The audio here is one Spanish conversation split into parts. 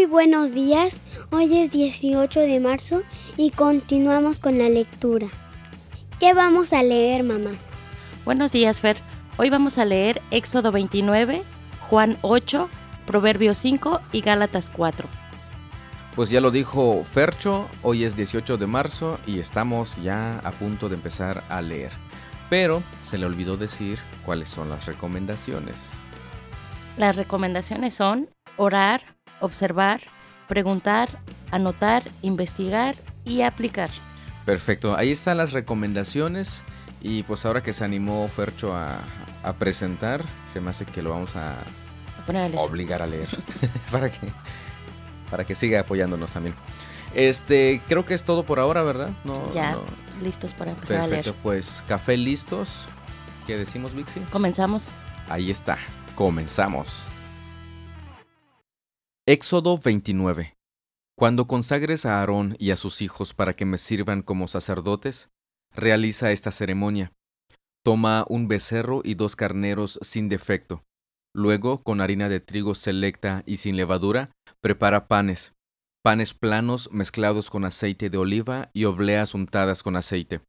Muy buenos días, hoy es 18 de marzo y continuamos con la lectura. ¿Qué vamos a leer, mamá? Buenos días, Fer. Hoy vamos a leer Éxodo 29, Juan 8, Proverbios 5 y Gálatas 4. Pues ya lo dijo Fercho, hoy es 18 de marzo y estamos ya a punto de empezar a leer. Pero se le olvidó decir cuáles son las recomendaciones. Las recomendaciones son orar, observar, preguntar, anotar, investigar y aplicar. Perfecto, ahí están las recomendaciones y pues ahora que se animó Fercho a, presentar, se me hace que lo vamos a, obligar a leer para que para que siga apoyándonos también. Este, creo que es todo por ahora, ¿verdad? No, ya, listos para empezar a leer. Perfecto, pues café listos. ¿Qué decimos, Vixi? Comenzamos. Ahí está, comenzamos. Éxodo 29. Cuando consagres a Aarón y a sus hijos para que me sirvan como sacerdotes, realiza esta ceremonia. Toma un becerro y dos carneros sin defecto. Luego, con harina de trigo selecta y sin levadura, prepara panes, panes planos mezclados con aceite de oliva y obleas untadas con aceite.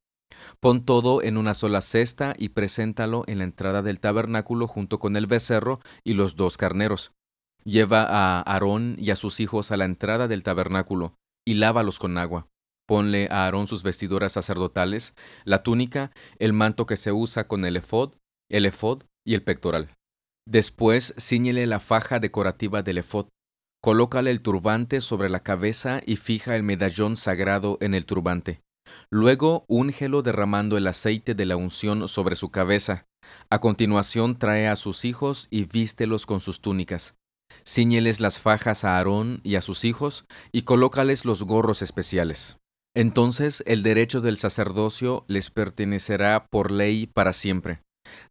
Pon todo en una sola cesta y preséntalo en la entrada del tabernáculo junto con el becerro y los dos carneros. Lleva a Aarón y a sus hijos a la entrada del tabernáculo, y lávalos con agua. Ponle a Aarón sus vestiduras sacerdotales, la túnica, el manto que se usa con el efod, el efod y el pectoral. Después ciñele la faja decorativa del efod. Colócale el turbante sobre la cabeza y fija el medallón sagrado en el turbante. Luego úngelo derramando el aceite de la unción sobre su cabeza. A continuación trae a sus hijos y vístelos con sus túnicas. Cíñeles las fajas a Aarón y a sus hijos, y colócales los gorros especiales. Entonces el derecho del sacerdocio les pertenecerá por ley para siempre.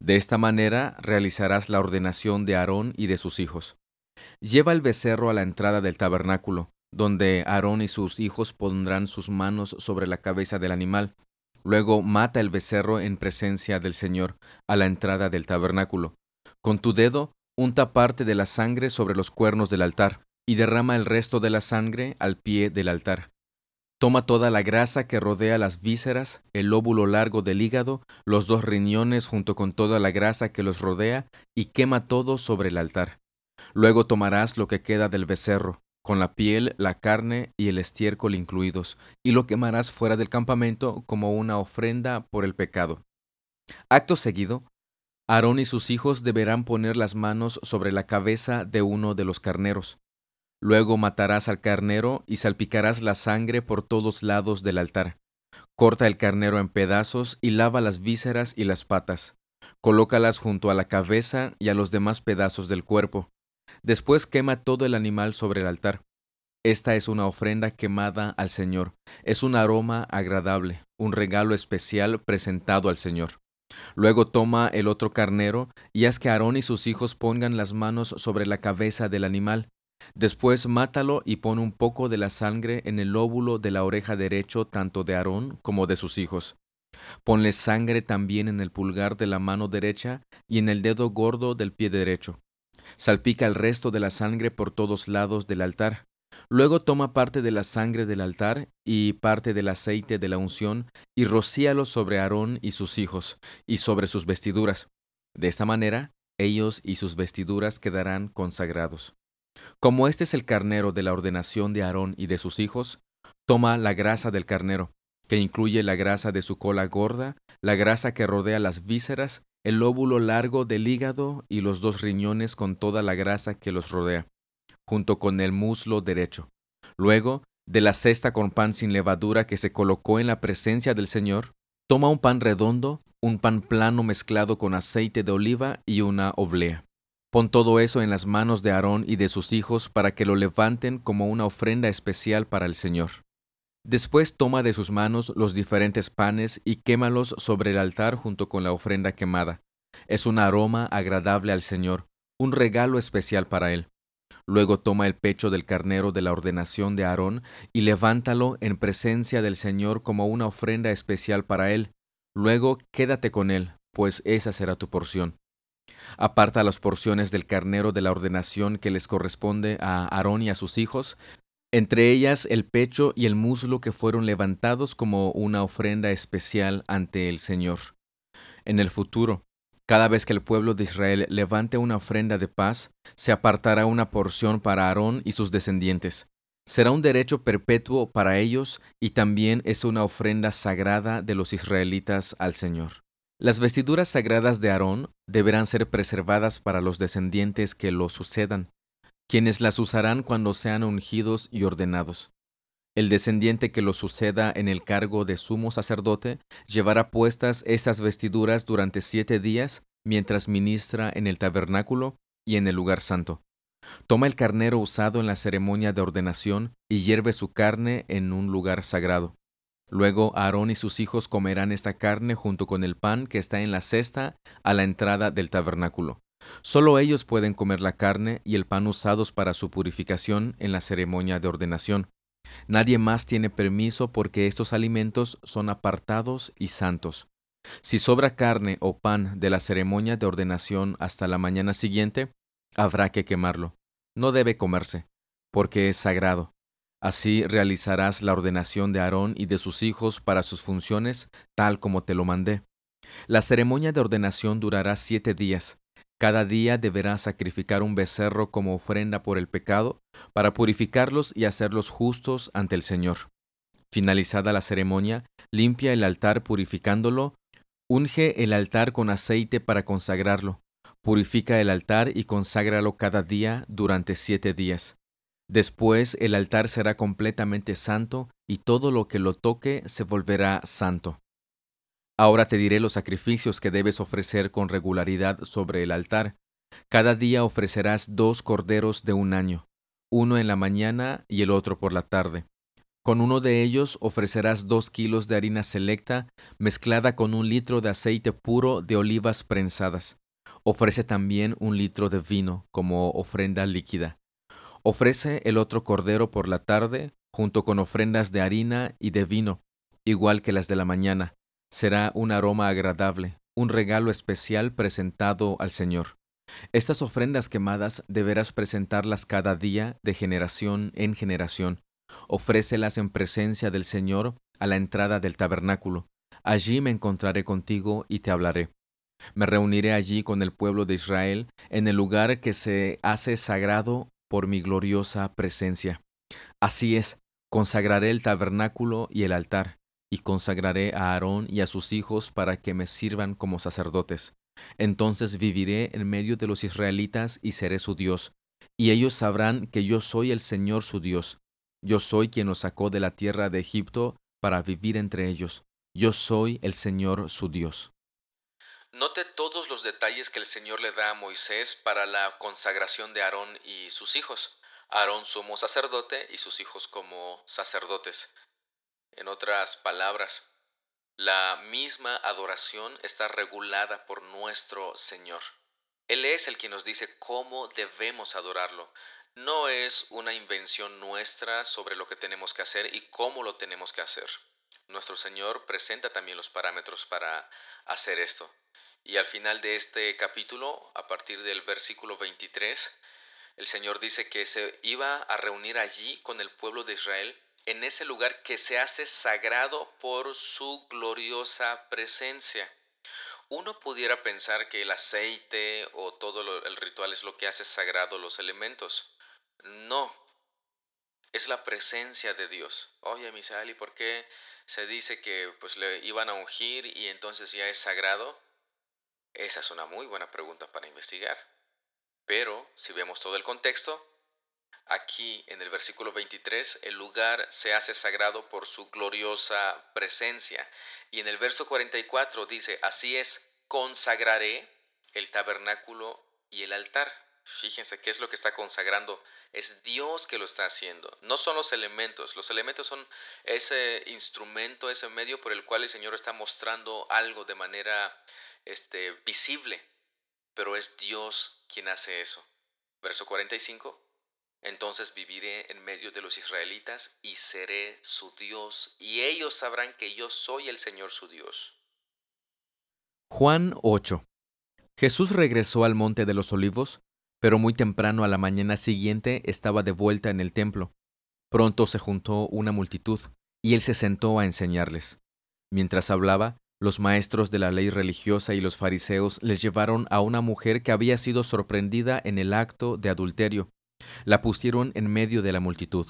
De esta manera realizarás la ordenación de Aarón y de sus hijos. Lleva el becerro a la entrada del tabernáculo, donde Aarón y sus hijos pondrán sus manos sobre la cabeza del animal. Luego mata el becerro en presencia del Señor, a la entrada del tabernáculo. Con tu dedo unta parte de la sangre sobre los cuernos del altar y derrama el resto de la sangre al pie del altar. Toma toda la grasa que rodea las vísceras, el lóbulo largo del hígado, los dos riñones junto con toda la grasa que los rodea, y quema todo sobre el altar. Luego tomarás lo que queda del becerro, con la piel, la carne y el estiércol incluidos, y lo quemarás fuera del campamento como una ofrenda por el pecado. Acto seguido, Aarón y sus hijos deberán poner las manos sobre la cabeza de uno de los carneros. Luego matarás al carnero y salpicarás la sangre por todos lados del altar. Corta el carnero en pedazos y lava las vísceras y las patas. Colócalas junto a la cabeza y a los demás pedazos del cuerpo. Después quema todo el animal sobre el altar. Esta es una ofrenda quemada al Señor. Es un aroma agradable, un regalo especial presentado al Señor. Luego toma el otro carnero y haz que Aarón y sus hijos pongan las manos sobre la cabeza del animal. Después mátalo y pon un poco de la sangre en el lóbulo de la oreja derecho tanto de Aarón como de sus hijos. Ponle sangre también en el pulgar de la mano derecha y en el dedo gordo del pie derecho. Salpica el resto de la sangre por todos lados del altar. Luego toma parte de la sangre del altar y parte del aceite de la unción y rocíalo sobre Aarón y sus hijos y sobre sus vestiduras. De esta manera, ellos y sus vestiduras quedarán consagrados. Como este es el carnero de la ordenación de Aarón y de sus hijos, toma la grasa del carnero, que incluye la grasa de su cola gorda, la grasa que rodea las vísceras, el lóbulo largo del hígado y los dos riñones con toda la grasa que los rodea junto con el muslo derecho. Luego, de la cesta con pan sin levadura que se colocó en la presencia del Señor, toma un pan redondo, un pan plano mezclado con aceite de oliva y una oblea. Pon todo eso en las manos de Aarón y de sus hijos para que lo levanten como una ofrenda especial para el Señor. Después toma de sus manos los diferentes panes y quémalos sobre el altar junto con la ofrenda quemada. Es un aroma agradable al Señor, un regalo especial para Él. Luego toma el pecho del carnero de la ordenación de Aarón y levántalo en presencia del Señor como una ofrenda especial para él. Luego quédate con él, pues esa será tu porción. Aparta las porciones del carnero de la ordenación que les corresponde a Aarón y a sus hijos, entre ellas el pecho y el muslo que fueron levantados como una ofrenda especial ante el Señor. En el futuro, cada vez que el pueblo de Israel levante una ofrenda de paz, se apartará una porción para Aarón y sus descendientes. Será un derecho perpetuo para ellos y también es una ofrenda sagrada de los israelitas al Señor. Las vestiduras sagradas de Aarón deberán ser preservadas para los descendientes que lo sucedan, quienes las usarán cuando sean ungidos y ordenados. El descendiente que lo suceda en el cargo de sumo sacerdote llevará puestas estas vestiduras durante siete días mientras ministra en el tabernáculo y en el lugar santo. Toma el carnero usado en la ceremonia de ordenación y hierve su carne en un lugar sagrado. Luego Aarón y sus hijos comerán esta carne junto con el pan que está en la cesta a la entrada del tabernáculo. Solo ellos pueden comer la carne y el pan usados para su purificación en la ceremonia de ordenación. Nadie más tiene permiso porque estos alimentos son apartados y santos. Si sobra carne o pan de la ceremonia de ordenación hasta la mañana siguiente, habrá que quemarlo. No debe comerse, porque es sagrado. Así realizarás la ordenación de Aarón y de sus hijos para sus funciones, tal como te lo mandé. La ceremonia de ordenación durará siete días. Cada día deberás sacrificar un becerro como ofrenda por el pecado, para purificarlos y hacerlos justos ante el Señor. Finalizada la ceremonia, limpia el altar purificándolo, unge el altar con aceite para consagrarlo, purifica el altar y conságralo cada día durante siete días. Después el altar será completamente santo y todo lo que lo toque se volverá santo. Ahora te diré los sacrificios que debes ofrecer con regularidad sobre el altar. Cada día ofrecerás dos corderos de un año, uno en la mañana y el otro por la tarde. Con uno de ellos ofrecerás dos kilos de harina selecta mezclada con un litro de aceite puro de olivas prensadas. Ofrece también un litro de vino como ofrenda líquida. Ofrece el otro cordero por la tarde, junto con ofrendas de harina y de vino, igual que las de la mañana. Será un aroma agradable, un regalo especial presentado al Señor. Estas ofrendas quemadas deberás presentarlas cada día de generación en generación. Ofrécelas en presencia del Señor a la entrada del tabernáculo. Allí me encontraré contigo y te hablaré. Me reuniré allí con el pueblo de Israel en el lugar que se hace sagrado por mi gloriosa presencia. Así es, consagraré el tabernáculo y el altar, y consagraré a Aarón y a sus hijos para que me sirvan como sacerdotes. Entonces viviré en medio de los israelitas y seré su Dios, y ellos sabrán que yo soy el Señor su Dios. Yo soy quien los sacó de la tierra de Egipto para vivir entre ellos. Yo soy el Señor su Dios. Note todos los detalles que el Señor le da a Moisés para la consagración de Aarón y sus hijos. Aarón sumo sacerdote y sus hijos como sacerdotes. En otras palabras, la misma adoración está regulada por nuestro Señor. Él es el quien nos dice cómo debemos adorarlo. No es una invención nuestra sobre lo que tenemos que hacer y cómo lo tenemos que hacer. Nuestro Señor presenta también los parámetros para hacer esto. Y al final de este capítulo, a partir del versículo 23, el Señor dice que se iba a reunir allí con el pueblo de Israel en ese lugar que se hace sagrado por su gloriosa presencia. Uno pudiera pensar que el aceite o todo el ritual es lo que hace sagrado los elementos. No, es la presencia de Dios. Oye, ¿y por qué se dice que pues le iban a ungir y entonces ya es sagrado? Esa es una muy buena pregunta para investigar. Pero si vemos todo el contexto, aquí en el versículo 23 el lugar se hace sagrado por su gloriosa presencia. Y en el verso 44 dice, así es, consagraré el tabernáculo y el altar. Fíjense qué es lo que está consagrando. Es Dios que lo está haciendo. No son los elementos. Los elementos son ese instrumento, ese medio por el cual el Señor está mostrando algo de manera este, visible. Pero es Dios quien hace eso. Verso 45. Entonces viviré en medio de los israelitas y seré su Dios, y ellos sabrán que yo soy el Señor su Dios. Juan 8 Jesús regresó al monte de los olivos, pero muy temprano a la mañana siguiente estaba de vuelta en el templo. Pronto se juntó una multitud, y él se sentó a enseñarles. Mientras hablaba, los maestros de la ley religiosa y los fariseos les llevaron a una mujer que había sido sorprendida en el acto de adulterio. La pusieron en medio de la multitud.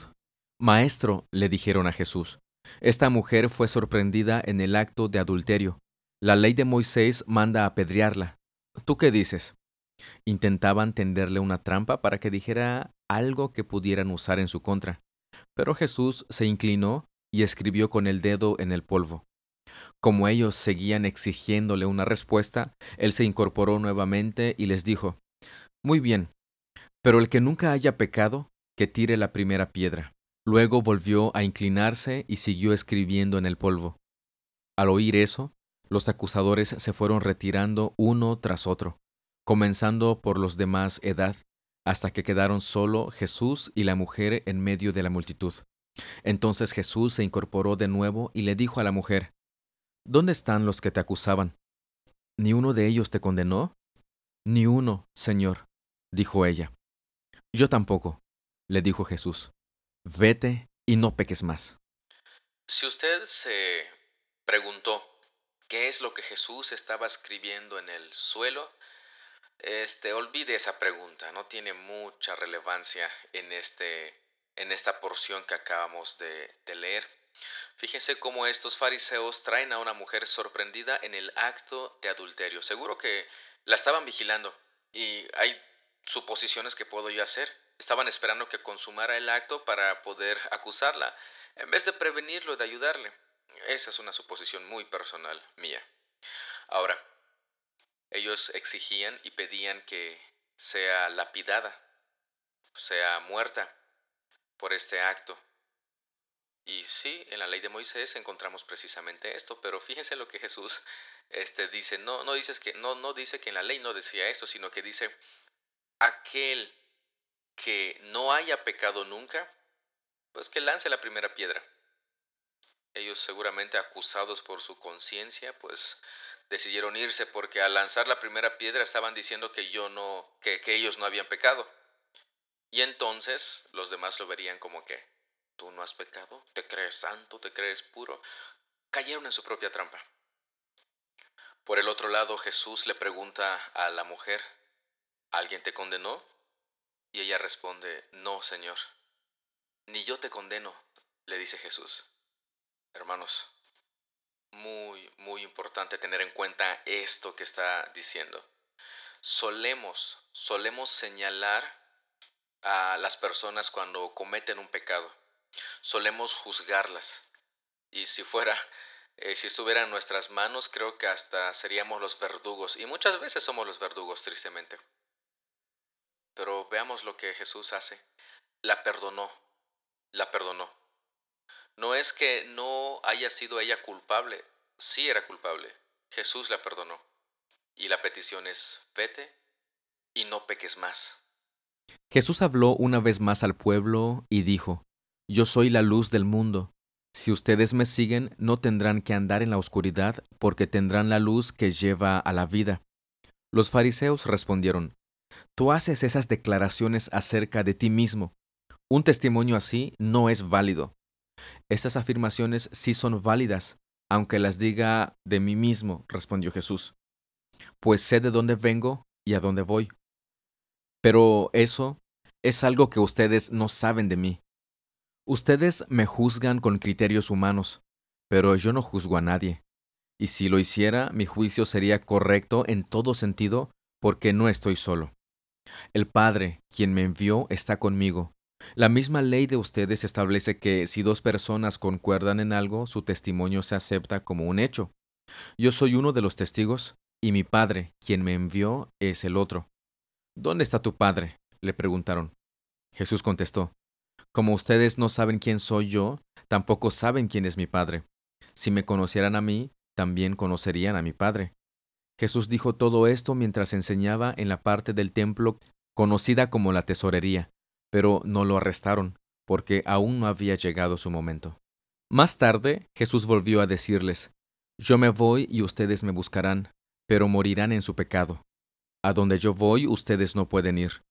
Maestro, le dijeron a Jesús, esta mujer fue sorprendida en el acto de adulterio. La ley de Moisés manda apedrearla. ¿Tú qué dices? Intentaban tenderle una trampa para que dijera algo que pudieran usar en su contra. Pero Jesús se inclinó y escribió con el dedo en el polvo. Como ellos seguían exigiéndole una respuesta, él se incorporó nuevamente y les dijo, Muy bien, pero el que nunca haya pecado, que tire la primera piedra. Luego volvió a inclinarse y siguió escribiendo en el polvo. Al oír eso, los acusadores se fueron retirando uno tras otro, comenzando por los de más edad, hasta que quedaron solo Jesús y la mujer en medio de la multitud. Entonces Jesús se incorporó de nuevo y le dijo a la mujer, ¿Dónde están los que te acusaban? ¿Ni uno de ellos te condenó? Ni uno, Señor, dijo ella. Yo tampoco, le dijo Jesús. Vete y no peques más. Si usted se preguntó qué es lo que Jesús estaba escribiendo en el suelo, este, olvide esa pregunta, no tiene mucha relevancia en, este, en esta porción que acabamos de, de leer. Fíjense cómo estos fariseos traen a una mujer sorprendida en el acto de adulterio. Seguro que la estaban vigilando y hay suposiciones que puedo yo hacer. Estaban esperando que consumara el acto para poder acusarla, en vez de prevenirlo, de ayudarle. Esa es una suposición muy personal mía. Ahora, ellos exigían y pedían que sea lapidada, sea muerta por este acto. Y sí, en la ley de Moisés encontramos precisamente esto, pero fíjense lo que Jesús este, dice. No, no, dices que, no, no dice que en la ley no decía eso, sino que dice, aquel que no haya pecado nunca, pues que lance la primera piedra ellos seguramente acusados por su conciencia, pues decidieron irse porque al lanzar la primera piedra estaban diciendo que yo no, que, que ellos no habían pecado. Y entonces los demás lo verían como que tú no has pecado, te crees santo, te crees puro. Cayeron en su propia trampa. Por el otro lado, Jesús le pregunta a la mujer, ¿alguien te condenó? Y ella responde, no, Señor. Ni yo te condeno, le dice Jesús. Hermanos, muy, muy importante tener en cuenta esto que está diciendo. Solemos, solemos señalar a las personas cuando cometen un pecado. Solemos juzgarlas. Y si fuera, eh, si estuviera en nuestras manos, creo que hasta seríamos los verdugos. Y muchas veces somos los verdugos, tristemente. Pero veamos lo que Jesús hace. La perdonó. La perdonó. No es que no haya sido ella culpable, sí era culpable. Jesús la perdonó. Y la petición es, vete y no peques más. Jesús habló una vez más al pueblo y dijo, Yo soy la luz del mundo. Si ustedes me siguen, no tendrán que andar en la oscuridad, porque tendrán la luz que lleva a la vida. Los fariseos respondieron, Tú haces esas declaraciones acerca de ti mismo. Un testimonio así no es válido. Estas afirmaciones sí son válidas, aunque las diga de mí mismo, respondió Jesús, pues sé de dónde vengo y a dónde voy. Pero eso es algo que ustedes no saben de mí. Ustedes me juzgan con criterios humanos, pero yo no juzgo a nadie. Y si lo hiciera, mi juicio sería correcto en todo sentido, porque no estoy solo. El Padre, quien me envió, está conmigo, la misma ley de ustedes establece que si dos personas concuerdan en algo, su testimonio se acepta como un hecho. Yo soy uno de los testigos, y mi padre, quien me envió, es el otro. ¿Dónde está tu padre? le preguntaron. Jesús contestó, Como ustedes no saben quién soy yo, tampoco saben quién es mi padre. Si me conocieran a mí, también conocerían a mi padre. Jesús dijo todo esto mientras enseñaba en la parte del templo conocida como la tesorería, pero no lo arrestaron, porque aún no había llegado su momento. Más tarde, Jesús volvió a decirles, Yo me voy y ustedes me buscarán, pero morirán en su pecado. A donde yo voy ustedes no pueden ir.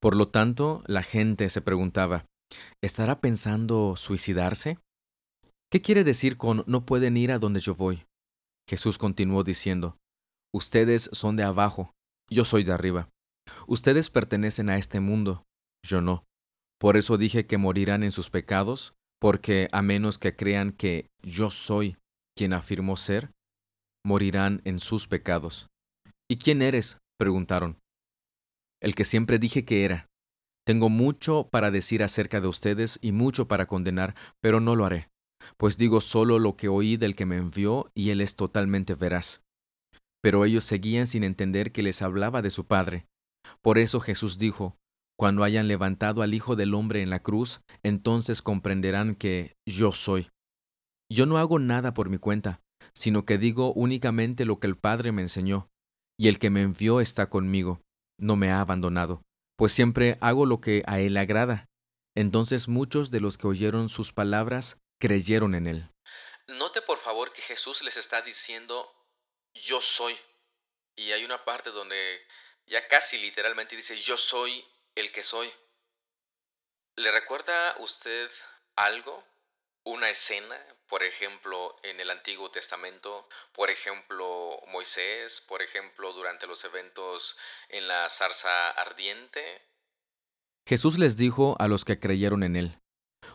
Por lo tanto, la gente se preguntaba, ¿estará pensando suicidarse? ¿Qué quiere decir con no pueden ir a donde yo voy? Jesús continuó diciendo, Ustedes son de abajo, yo soy de arriba. Ustedes pertenecen a este mundo, yo no. Por eso dije que morirán en sus pecados, porque a menos que crean que yo soy quien afirmó ser, morirán en sus pecados. ¿Y quién eres? preguntaron. El que siempre dije que era. Tengo mucho para decir acerca de ustedes y mucho para condenar, pero no lo haré, pues digo solo lo que oí del que me envió y él es totalmente veraz. Pero ellos seguían sin entender que les hablaba de su Padre. Por eso Jesús dijo, Cuando hayan levantado al Hijo del Hombre en la cruz, entonces comprenderán que yo soy. Yo no hago nada por mi cuenta, sino que digo únicamente lo que el Padre me enseñó, y el que me envió está conmigo, no me ha abandonado, pues siempre hago lo que a él agrada. Entonces muchos de los que oyeron sus palabras creyeron en él. Note por favor que Jesús les está diciendo, yo soy. Y hay una parte donde ya casi literalmente dice, yo soy el que soy. ¿Le recuerda usted algo? Una escena, por ejemplo, en el Antiguo Testamento, por ejemplo, Moisés, por ejemplo, durante los eventos en la zarza ardiente. Jesús les dijo a los que creyeron en él,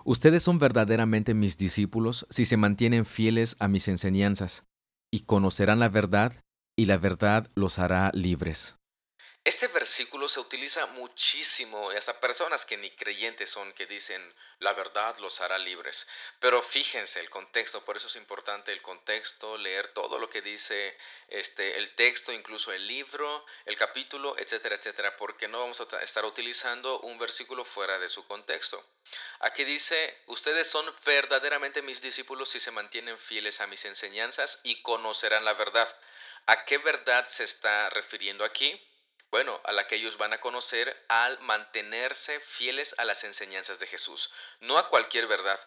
Ustedes son verdaderamente mis discípulos si se mantienen fieles a mis enseñanzas, y conocerán la verdad, y la verdad los hará libres. Este versículo se utiliza muchísimo, y hasta personas que ni creyentes son, que dicen, la verdad los hará libres. Pero fíjense el contexto, por eso es importante el contexto, leer todo lo que dice este, el texto, incluso el libro, el capítulo, etcétera, etcétera, porque no vamos a estar utilizando un versículo fuera de su contexto. Aquí dice, ustedes son verdaderamente mis discípulos si se mantienen fieles a mis enseñanzas y conocerán la verdad. ¿A qué verdad se está refiriendo aquí? Bueno, a la que ellos van a conocer al mantenerse fieles a las enseñanzas de Jesús, no a cualquier verdad.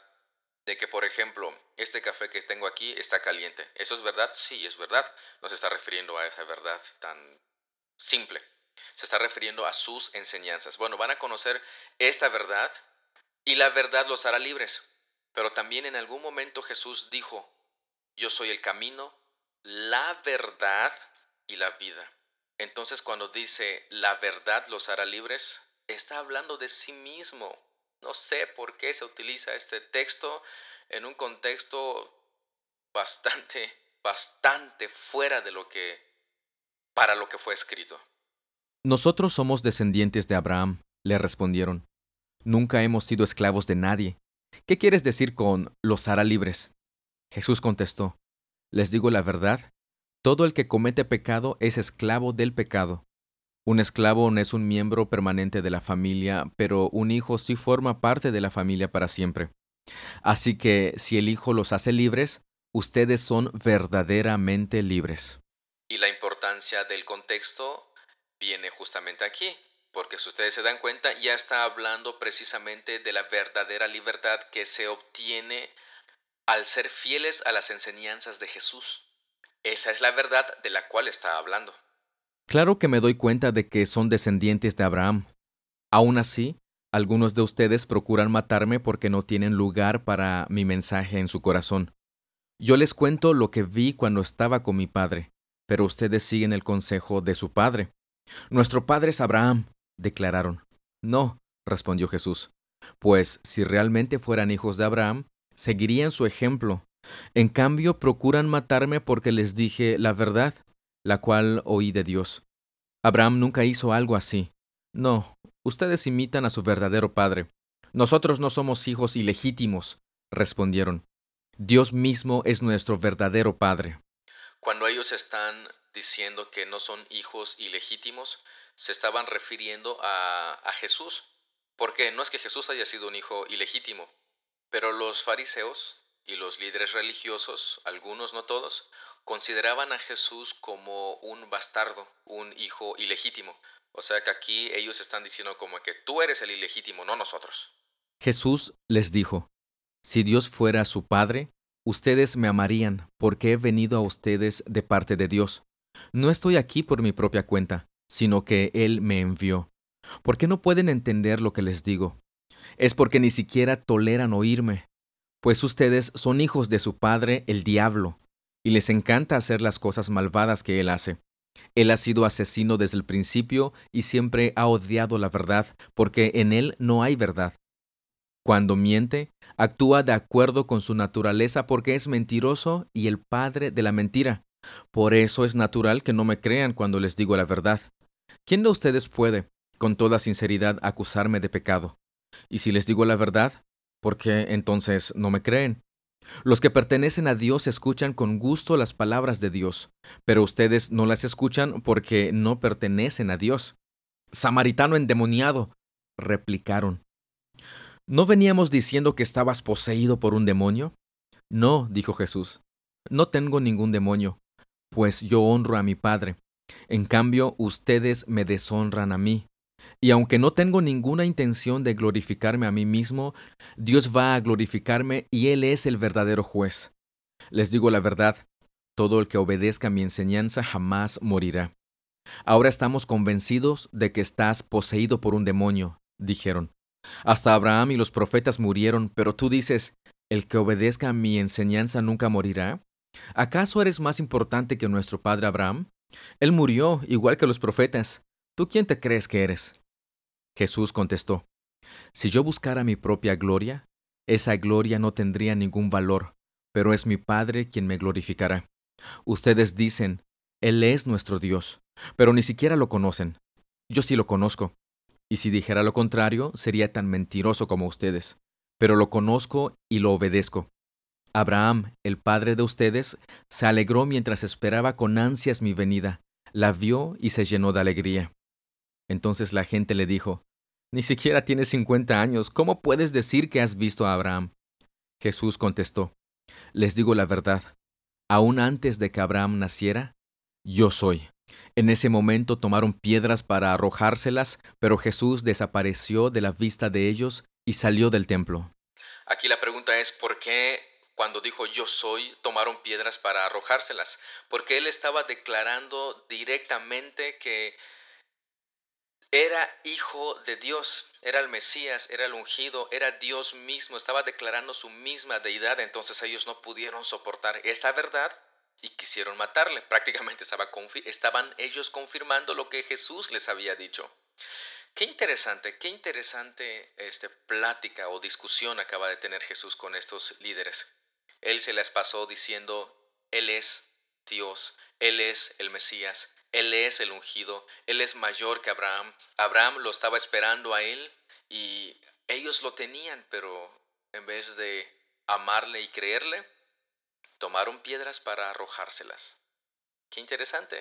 De que, por ejemplo, este café que tengo aquí está caliente. ¿Eso es verdad? Sí, es verdad. No se está refiriendo a esa verdad tan simple. Se está refiriendo a sus enseñanzas. Bueno, van a conocer esta verdad y la verdad los hará libres. Pero también en algún momento Jesús dijo, yo soy el camino, la verdad y la vida. Entonces cuando dice la verdad los hará libres, está hablando de sí mismo. No sé por qué se utiliza este texto en un contexto bastante, bastante fuera de lo que, para lo que fue escrito. Nosotros somos descendientes de Abraham, le respondieron. Nunca hemos sido esclavos de nadie. ¿Qué quieres decir con los hará libres? Jesús contestó, les digo la verdad, todo el que comete pecado es esclavo del pecado. Un esclavo no es un miembro permanente de la familia, pero un hijo sí forma parte de la familia para siempre. Así que si el Hijo los hace libres, ustedes son verdaderamente libres. Y la importancia del contexto viene justamente aquí, porque si ustedes se dan cuenta, ya está hablando precisamente de la verdadera libertad que se obtiene al ser fieles a las enseñanzas de Jesús. Esa es la verdad de la cual está hablando. Claro que me doy cuenta de que son descendientes de Abraham. Aún así, algunos de ustedes procuran matarme porque no tienen lugar para mi mensaje en su corazón. Yo les cuento lo que vi cuando estaba con mi padre, pero ustedes siguen el consejo de su padre. Nuestro padre es Abraham, declararon. No, respondió Jesús, pues si realmente fueran hijos de Abraham, seguirían su ejemplo. En cambio, procuran matarme porque les dije la verdad, la cual oí de Dios. Abraham nunca hizo algo así. No, ustedes imitan a su verdadero padre. Nosotros no somos hijos ilegítimos, respondieron. Dios mismo es nuestro verdadero padre. Cuando ellos están diciendo que no son hijos ilegítimos, se estaban refiriendo a, a Jesús. Porque no es que Jesús haya sido un hijo ilegítimo, pero los fariseos y los líderes religiosos, algunos no todos, consideraban a Jesús como un bastardo, un hijo ilegítimo. O sea que aquí ellos están diciendo como que tú eres el ilegítimo, no nosotros. Jesús les dijo, si Dios fuera su Padre, ustedes me amarían, porque he venido a ustedes de parte de Dios. No estoy aquí por mi propia cuenta, sino que Él me envió. ¿Por qué no pueden entender lo que les digo? Es porque ni siquiera toleran oírme, pues ustedes son hijos de su padre, el diablo, y les encanta hacer las cosas malvadas que Él hace. Él ha sido asesino desde el principio y siempre ha odiado la verdad, porque en Él no hay verdad. Cuando miente, actúa de acuerdo con su naturaleza porque es mentiroso y el padre de la mentira. Por eso es natural que no me crean cuando les digo la verdad. ¿Quién de ustedes puede, con toda sinceridad, acusarme de pecado? Y si les digo la verdad, ¿por qué entonces no me creen? Los que pertenecen a Dios escuchan con gusto las palabras de Dios, pero ustedes no las escuchan porque no pertenecen a Dios. Samaritano endemoniado, replicaron. ¿No veníamos diciendo que estabas poseído por un demonio? No, dijo Jesús, no tengo ningún demonio, pues yo honro a mi Padre. En cambio, ustedes me deshonran a mí. Y aunque no tengo ninguna intención de glorificarme a mí mismo, Dios va a glorificarme y Él es el verdadero juez. Les digo la verdad, todo el que obedezca mi enseñanza jamás morirá. Ahora estamos convencidos de que estás poseído por un demonio, dijeron. Hasta Abraham y los profetas murieron, pero tú dices, ¿el que obedezca mi enseñanza nunca morirá? ¿Acaso eres más importante que nuestro padre Abraham? Él murió igual que los profetas. ¿Tú quién te crees que eres? Jesús contestó, Si yo buscara mi propia gloria, esa gloria no tendría ningún valor, pero es mi Padre quien me glorificará. Ustedes dicen, Él es nuestro Dios, pero ni siquiera lo conocen. Yo sí lo conozco. Y si dijera lo contrario, sería tan mentiroso como ustedes. Pero lo conozco y lo obedezco. Abraham, el padre de ustedes, se alegró mientras esperaba con ansias mi venida, la vio y se llenó de alegría. Entonces la gente le dijo, Ni siquiera tienes cincuenta años, ¿cómo puedes decir que has visto a Abraham? Jesús contestó, Les digo la verdad, aún antes de que Abraham naciera, yo soy. En ese momento tomaron piedras para arrojárselas, pero Jesús desapareció de la vista de ellos y salió del templo. Aquí la pregunta es, ¿por qué cuando dijo yo soy, tomaron piedras para arrojárselas? Porque él estaba declarando directamente que era hijo de Dios, era el Mesías, era el ungido, era Dios mismo, estaba declarando su misma deidad, entonces ellos no pudieron soportar esa verdad y quisieron matarle. Prácticamente estaba estaban ellos confirmando lo que Jesús les había dicho. Qué interesante, qué interesante este, plática o discusión acaba de tener Jesús con estos líderes. Él se les pasó diciendo, Él es Dios, Él es el Mesías, Él es el ungido, Él es mayor que Abraham. Abraham lo estaba esperando a Él y ellos lo tenían, pero en vez de amarle y creerle, tomaron piedras para arrojárselas. Qué interesante.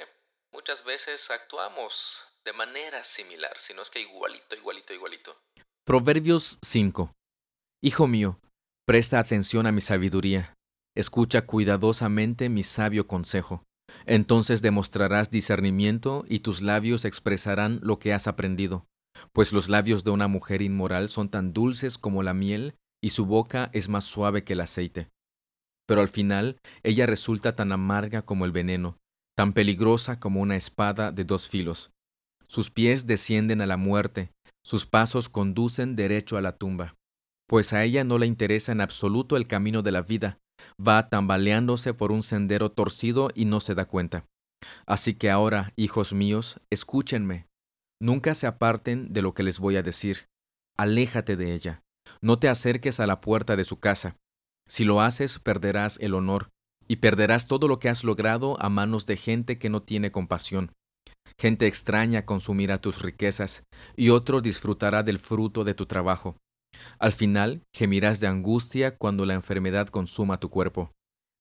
Muchas veces actuamos de manera similar, si no es que igualito, igualito, igualito. Proverbios 5. Hijo mío, presta atención a mi sabiduría, escucha cuidadosamente mi sabio consejo. Entonces demostrarás discernimiento y tus labios expresarán lo que has aprendido, pues los labios de una mujer inmoral son tan dulces como la miel y su boca es más suave que el aceite. Pero al final ella resulta tan amarga como el veneno, tan peligrosa como una espada de dos filos. Sus pies descienden a la muerte, sus pasos conducen derecho a la tumba, pues a ella no le interesa en absoluto el camino de la vida, va tambaleándose por un sendero torcido y no se da cuenta. Así que ahora, hijos míos, escúchenme. Nunca se aparten de lo que les voy a decir. Aléjate de ella. No te acerques a la puerta de su casa. Si lo haces, perderás el honor, y perderás todo lo que has logrado a manos de gente que no tiene compasión. Gente extraña consumirá tus riquezas, y otro disfrutará del fruto de tu trabajo. Al final, gemirás de angustia cuando la enfermedad consuma tu cuerpo.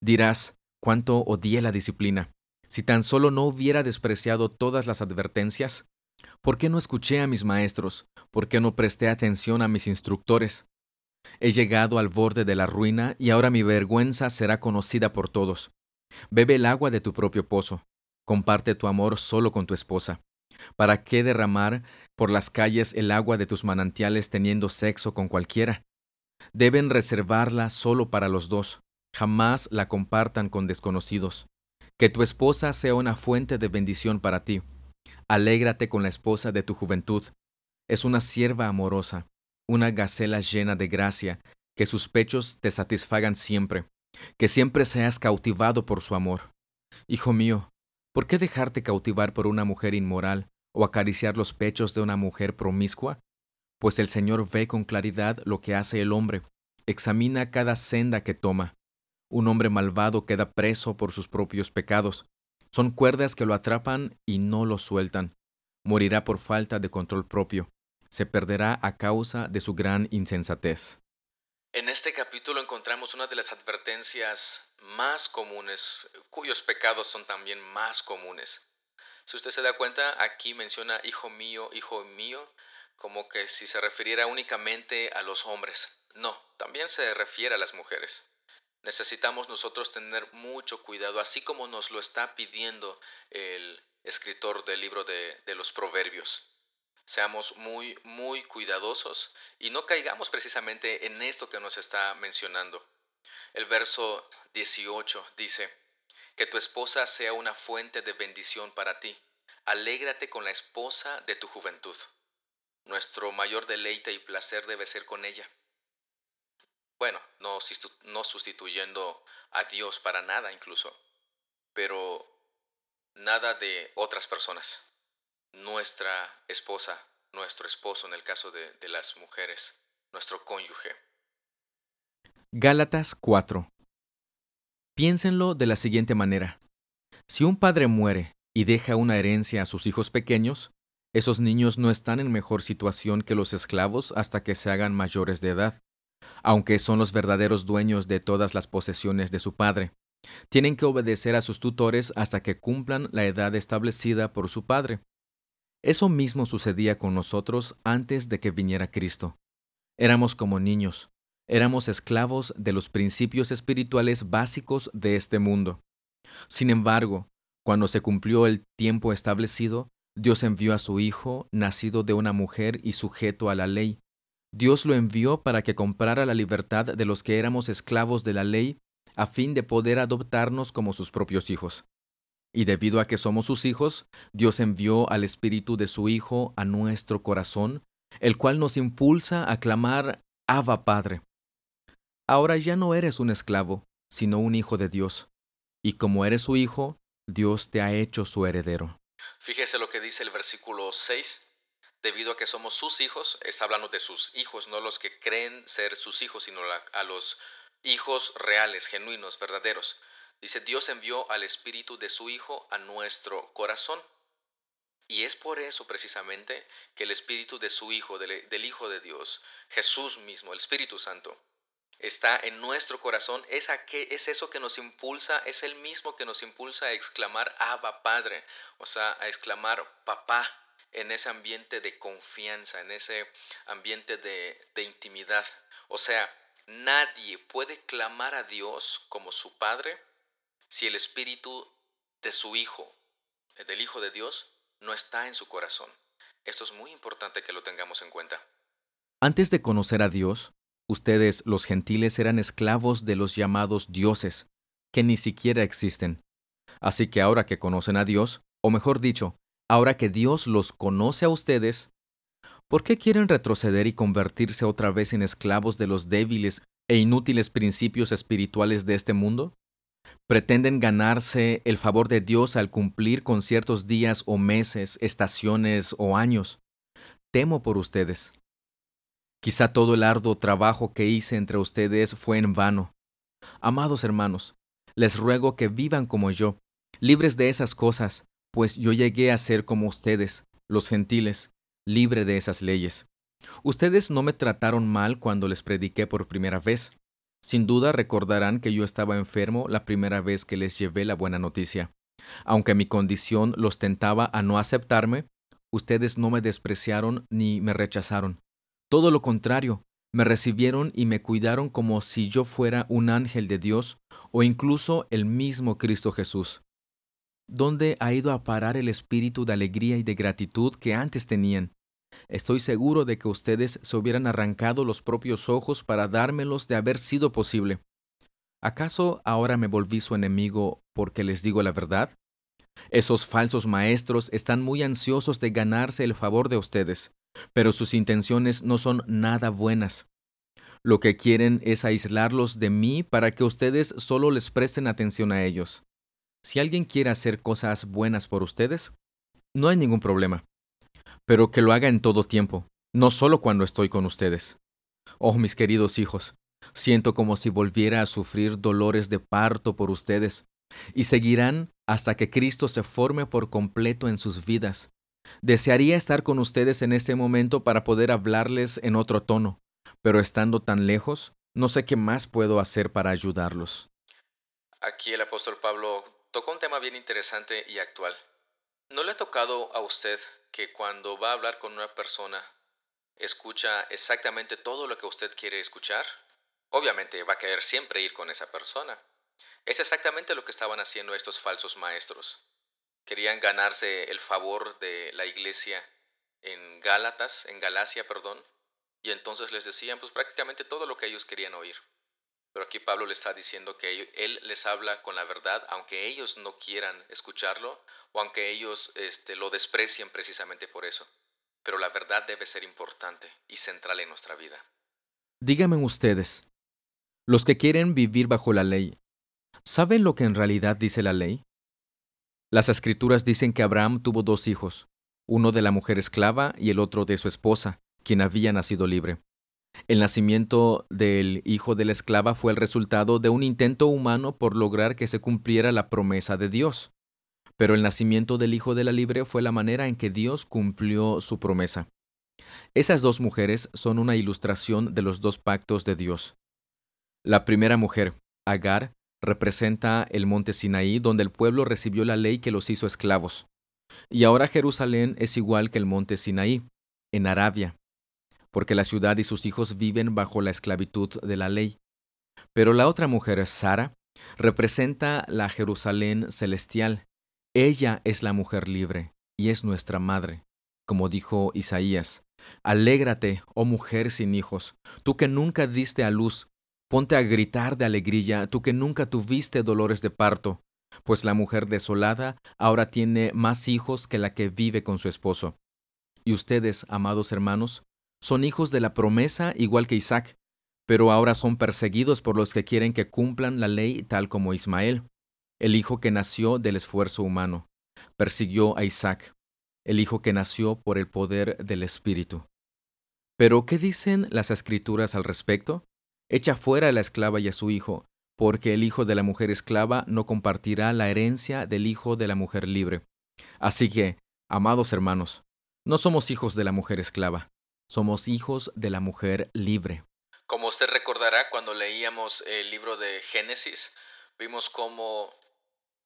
Dirás, cuánto odié la disciplina. Si tan solo no hubiera despreciado todas las advertencias, ¿por qué no escuché a mis maestros? ¿Por qué no presté atención a mis instructores? He llegado al borde de la ruina y ahora mi vergüenza será conocida por todos. Bebe el agua de tu propio pozo. Comparte tu amor solo con tu esposa. ¿Para qué derramar por las calles el agua de tus manantiales teniendo sexo con cualquiera? Deben reservarla solo para los dos. Jamás la compartan con desconocidos. Que tu esposa sea una fuente de bendición para ti. Alégrate con la esposa de tu juventud. Es una sierva amorosa, una gacela llena de gracia, que sus pechos te satisfagan siempre, que siempre seas cautivado por su amor. Hijo mío, ¿por qué dejarte cautivar por una mujer inmoral o acariciar los pechos de una mujer promiscua? Pues el Señor ve con claridad lo que hace el hombre, examina cada senda que toma. Un hombre malvado queda preso por sus propios pecados. Son cuerdas que lo atrapan y no lo sueltan. Morirá por falta de control propio. Se perderá a causa de su gran insensatez. En este capítulo encontramos una de las advertencias más comunes, cuyos pecados son también más comunes. Si usted se da cuenta, aquí menciona hijo mío, hijo mío, como que si se refiriera únicamente a los hombres. No, también se refiere a las mujeres. Necesitamos nosotros tener mucho cuidado, así como nos lo está pidiendo el escritor del libro de, de los Proverbios. Seamos muy, muy cuidadosos y no caigamos precisamente en esto que nos está mencionando. El verso 18 dice, que tu esposa sea una fuente de bendición para ti. Alégrate con la esposa de tu juventud. Nuestro mayor deleite y placer debe ser con ella. Bueno, no, sustituyendo a Dios para nada incluso, pero nada de otras personas nuestra esposa, nuestro esposo en el caso de, de las mujeres, nuestro cónyuge. Gálatas 4. Piénsenlo de la siguiente manera. Si un padre muere y deja una herencia a sus hijos pequeños, esos niños no están en mejor situación que los esclavos hasta que se hagan mayores de edad, aunque son los verdaderos dueños de todas las posesiones de su padre. Tienen que obedecer a sus tutores hasta que cumplan la edad establecida por su padre. Eso mismo sucedía con nosotros antes de que viniera Cristo. Éramos como niños, éramos esclavos de los principios espirituales básicos de este mundo. Sin embargo, cuando se cumplió el tiempo establecido, Dios envió a su Hijo, nacido de una mujer y sujeto a la ley. Dios lo envió para que comprara la libertad de los que éramos esclavos de la ley, a fin de poder adoptarnos como sus propios hijos. Y debido a que somos sus hijos, Dios envió al Espíritu de su Hijo a nuestro corazón, el cual nos impulsa a clamar Abba Padre. Ahora ya no eres un esclavo, sino un hijo de Dios. Y como eres su hijo, Dios te ha hecho su heredero. Fíjese lo que dice el versículo 6. Debido a que somos sus hijos, está hablando de sus hijos, no los que creen ser sus hijos, sino a los hijos reales, genuinos, verdaderos. Dice, Dios envió al Espíritu de su Hijo a nuestro corazón. Y es por eso precisamente que el Espíritu de su Hijo, del, Hijo de Dios, Jesús mismo, el Espíritu Santo, está en nuestro corazón, es, es eso que nos impulsa, es el mismo que nos impulsa a exclamar Abba Padre, o sea, a exclamar Papá, en ese ambiente de confianza, en ese ambiente de, de intimidad. O sea, nadie puede clamar a Dios como su Padre si el espíritu de su Hijo, eh, del Hijo de Dios, no está en su corazón. Esto es muy importante que lo tengamos en cuenta. Antes de conocer a Dios, ustedes, los gentiles, eran esclavos de los llamados dioses, que ni siquiera existen. Así que ahora que conocen a Dios, o mejor dicho, ahora que Dios los conoce a ustedes, ¿por qué quieren retroceder y convertirse otra vez en esclavos de los débiles e inútiles principios espirituales de este mundo? pretenden ganarse el favor de Dios al cumplir con ciertos días o meses, estaciones o años. Temo por ustedes. Quizá todo el arduo trabajo que hice entre ustedes fue en vano. Amados hermanos, les ruego que vivan como yo, libres de esas cosas, pues yo llegué a ser como ustedes, los gentiles, libre de esas leyes. Ustedes no me trataron mal cuando les prediqué por primera vez. Sin duda recordarán que yo estaba enfermo la primera vez que les llevé la buena noticia. Aunque mi condición los tentaba a no aceptarme, ustedes no me despreciaron ni me rechazaron. Todo lo contrario, me recibieron y me cuidaron como si yo fuera un ángel de Dios o incluso el mismo Cristo Jesús. ¿Dónde ha ido a parar el espíritu de alegría y de gratitud que antes tenían? Estoy seguro de que ustedes se hubieran arrancado los propios ojos para dármelos de haber sido posible. ¿Acaso ahora me volví su enemigo porque les digo la verdad? Esos falsos maestros están muy ansiosos de ganarse el favor de ustedes, pero sus intenciones no son nada buenas. Lo que quieren es aislarlos de mí para que ustedes solo les presten atención a ellos. Si alguien quiere hacer cosas buenas por ustedes, no hay ningún problema. Pero que lo haga en todo tiempo, no solo cuando estoy con ustedes. Oh, mis queridos hijos, siento como si volviera a sufrir dolores de parto por ustedes, y seguirán hasta que Cristo se forme por completo en sus vidas. Desearía estar con ustedes en este momento para poder hablarles en otro tono, pero estando tan lejos, no sé qué más puedo hacer para ayudarlos. Aquí el apóstol Pablo tocó un tema bien interesante y actual. ¿No le ha tocado a usted que cuando va a hablar con una persona escucha exactamente todo lo que usted quiere escuchar? Obviamente va a querer siempre ir con esa persona. Es exactamente lo que estaban haciendo estos falsos maestros. Querían ganarse el favor de la iglesia en Gálatas, en Galacia, perdón, y entonces les decían pues prácticamente todo lo que ellos querían oír. Pero aquí Pablo le está diciendo que él les habla con la verdad, aunque ellos no quieran escucharlo o aunque ellos este, lo desprecien precisamente por eso. Pero la verdad debe ser importante y central en nuestra vida. Díganme ustedes, los que quieren vivir bajo la ley, ¿saben lo que en realidad dice la ley? Las escrituras dicen que Abraham tuvo dos hijos, uno de la mujer esclava y el otro de su esposa, quien había nacido libre. El nacimiento del hijo de la esclava fue el resultado de un intento humano por lograr que se cumpliera la promesa de Dios. Pero el nacimiento del hijo de la libre fue la manera en que Dios cumplió su promesa. Esas dos mujeres son una ilustración de los dos pactos de Dios. La primera mujer, Agar, representa el monte Sinaí donde el pueblo recibió la ley que los hizo esclavos. Y ahora Jerusalén es igual que el monte Sinaí, en Arabia, porque la ciudad y sus hijos viven bajo la esclavitud de la ley. Pero la otra mujer, Sara, representa la Jerusalén celestial. Ella es la mujer libre y es nuestra madre, como dijo Isaías. Alégrate, oh mujer sin hijos, tú que nunca diste a luz, ponte a gritar de alegría, tú que nunca tuviste dolores de parto, pues la mujer desolada ahora tiene más hijos que la que vive con su esposo. Y ustedes, amados hermanos, son hijos de la promesa igual que Isaac, pero ahora son perseguidos por los que quieren que cumplan la ley tal como Ismael, el hijo que nació del esfuerzo humano. Persiguió a Isaac, el hijo que nació por el poder del Espíritu. Pero, ¿qué dicen las escrituras al respecto? Echa fuera a la esclava y a su hijo, porque el hijo de la mujer esclava no compartirá la herencia del hijo de la mujer libre. Así que, amados hermanos, no somos hijos de la mujer esclava, somos hijos de la mujer libre. Como usted recordará cuando leíamos el libro de Génesis, vimos cómo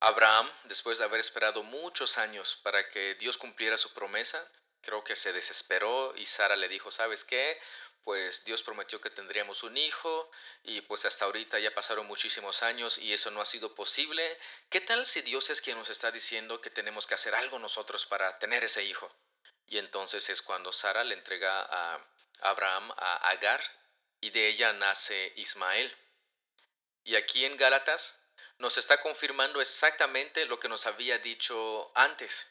Abraham, después de haber esperado muchos años para que Dios cumpliera su promesa, creo que se desesperó y Sara le dijo, ¿sabes qué? Pues Dios prometió que tendríamos un hijo y pues hasta ahorita ya pasaron muchísimos años y eso no ha sido posible. ¿Qué tal si Dios es quien nos está diciendo que tenemos que hacer algo nosotros para tener ese hijo? Y entonces es cuando Sara le entrega a Abraham a Agar y de ella nace Ismael. Y aquí en Gálatas nos está confirmando exactamente lo que nos había dicho antes.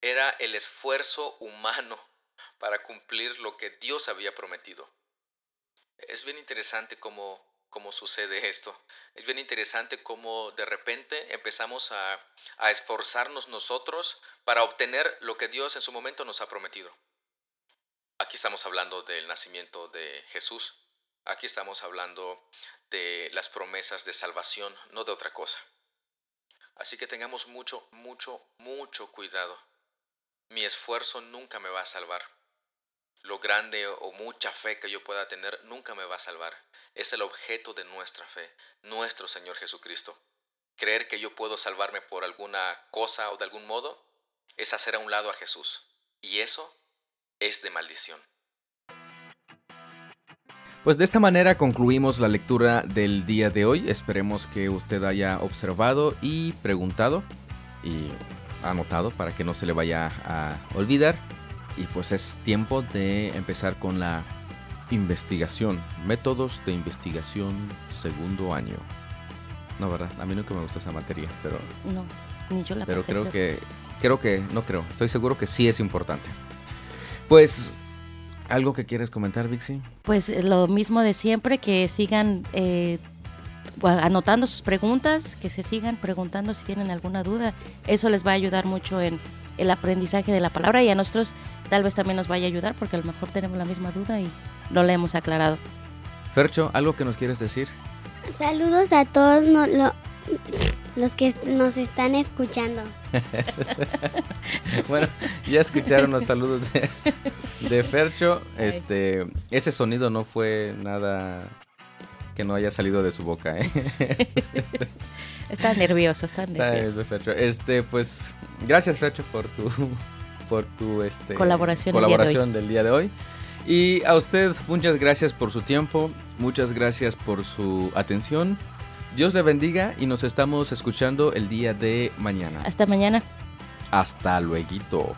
Era el esfuerzo humano para cumplir lo que Dios había prometido. Es bien interesante cómo cómo sucede esto. Es bien interesante cómo de repente empezamos a, a, esforzarnos nosotros para obtener lo que Dios en su momento nos ha prometido. Aquí estamos hablando del nacimiento de Jesús. Aquí estamos hablando de las promesas de salvación, no de otra cosa. Así que tengamos mucho, mucho, mucho cuidado. Mi esfuerzo nunca me va a salvar lo grande o mucha fe que yo pueda tener nunca me va a salvar. Es el objeto de nuestra fe, nuestro Señor Jesucristo. Creer que yo puedo salvarme por alguna cosa o de algún modo es hacer a un lado a Jesús. Y eso es de maldición. Pues de esta manera concluimos la lectura del día de hoy. Esperemos que usted haya observado y preguntado y anotado para que no se le vaya a olvidar. Y pues es tiempo de empezar con la investigación. Métodos de investigación segundo año. No, ¿verdad? A mí nunca me gusta esa materia, pero... No. Ni yo la pero pasé, creo que, creo que, no creo, estoy seguro que sí es importante. Pues, ¿algo que quieres comentar, Vixi? Pues eh, lo mismo de siempre, que sigan eh, anotando sus preguntas, que se sigan preguntando si tienen alguna duda. Eso les va a ayudar mucho en el aprendizaje de la palabra y a nosotros tal vez también nos vaya a ayudar porque a lo mejor tenemos la misma duda y no la hemos aclarado. Fercho, ¿algo que nos quieres decir? Saludos a todos no- lo- los que nos están escuchando. Bueno, ya escucharon los saludos de, de Fercho. Este, ese sonido no fue nada que no haya salido de su boca, ¿eh? Este, este, Está nervioso, está nervioso. Fercho. Este, pues, gracias Fercho por tu, por tu, este, Colaboración el día de colaboración del día de hoy. Y a usted, muchas gracias por su tiempo, muchas gracias por su atención. Dios le bendiga y nos estamos escuchando el día de mañana. Hasta mañana. Hasta luego.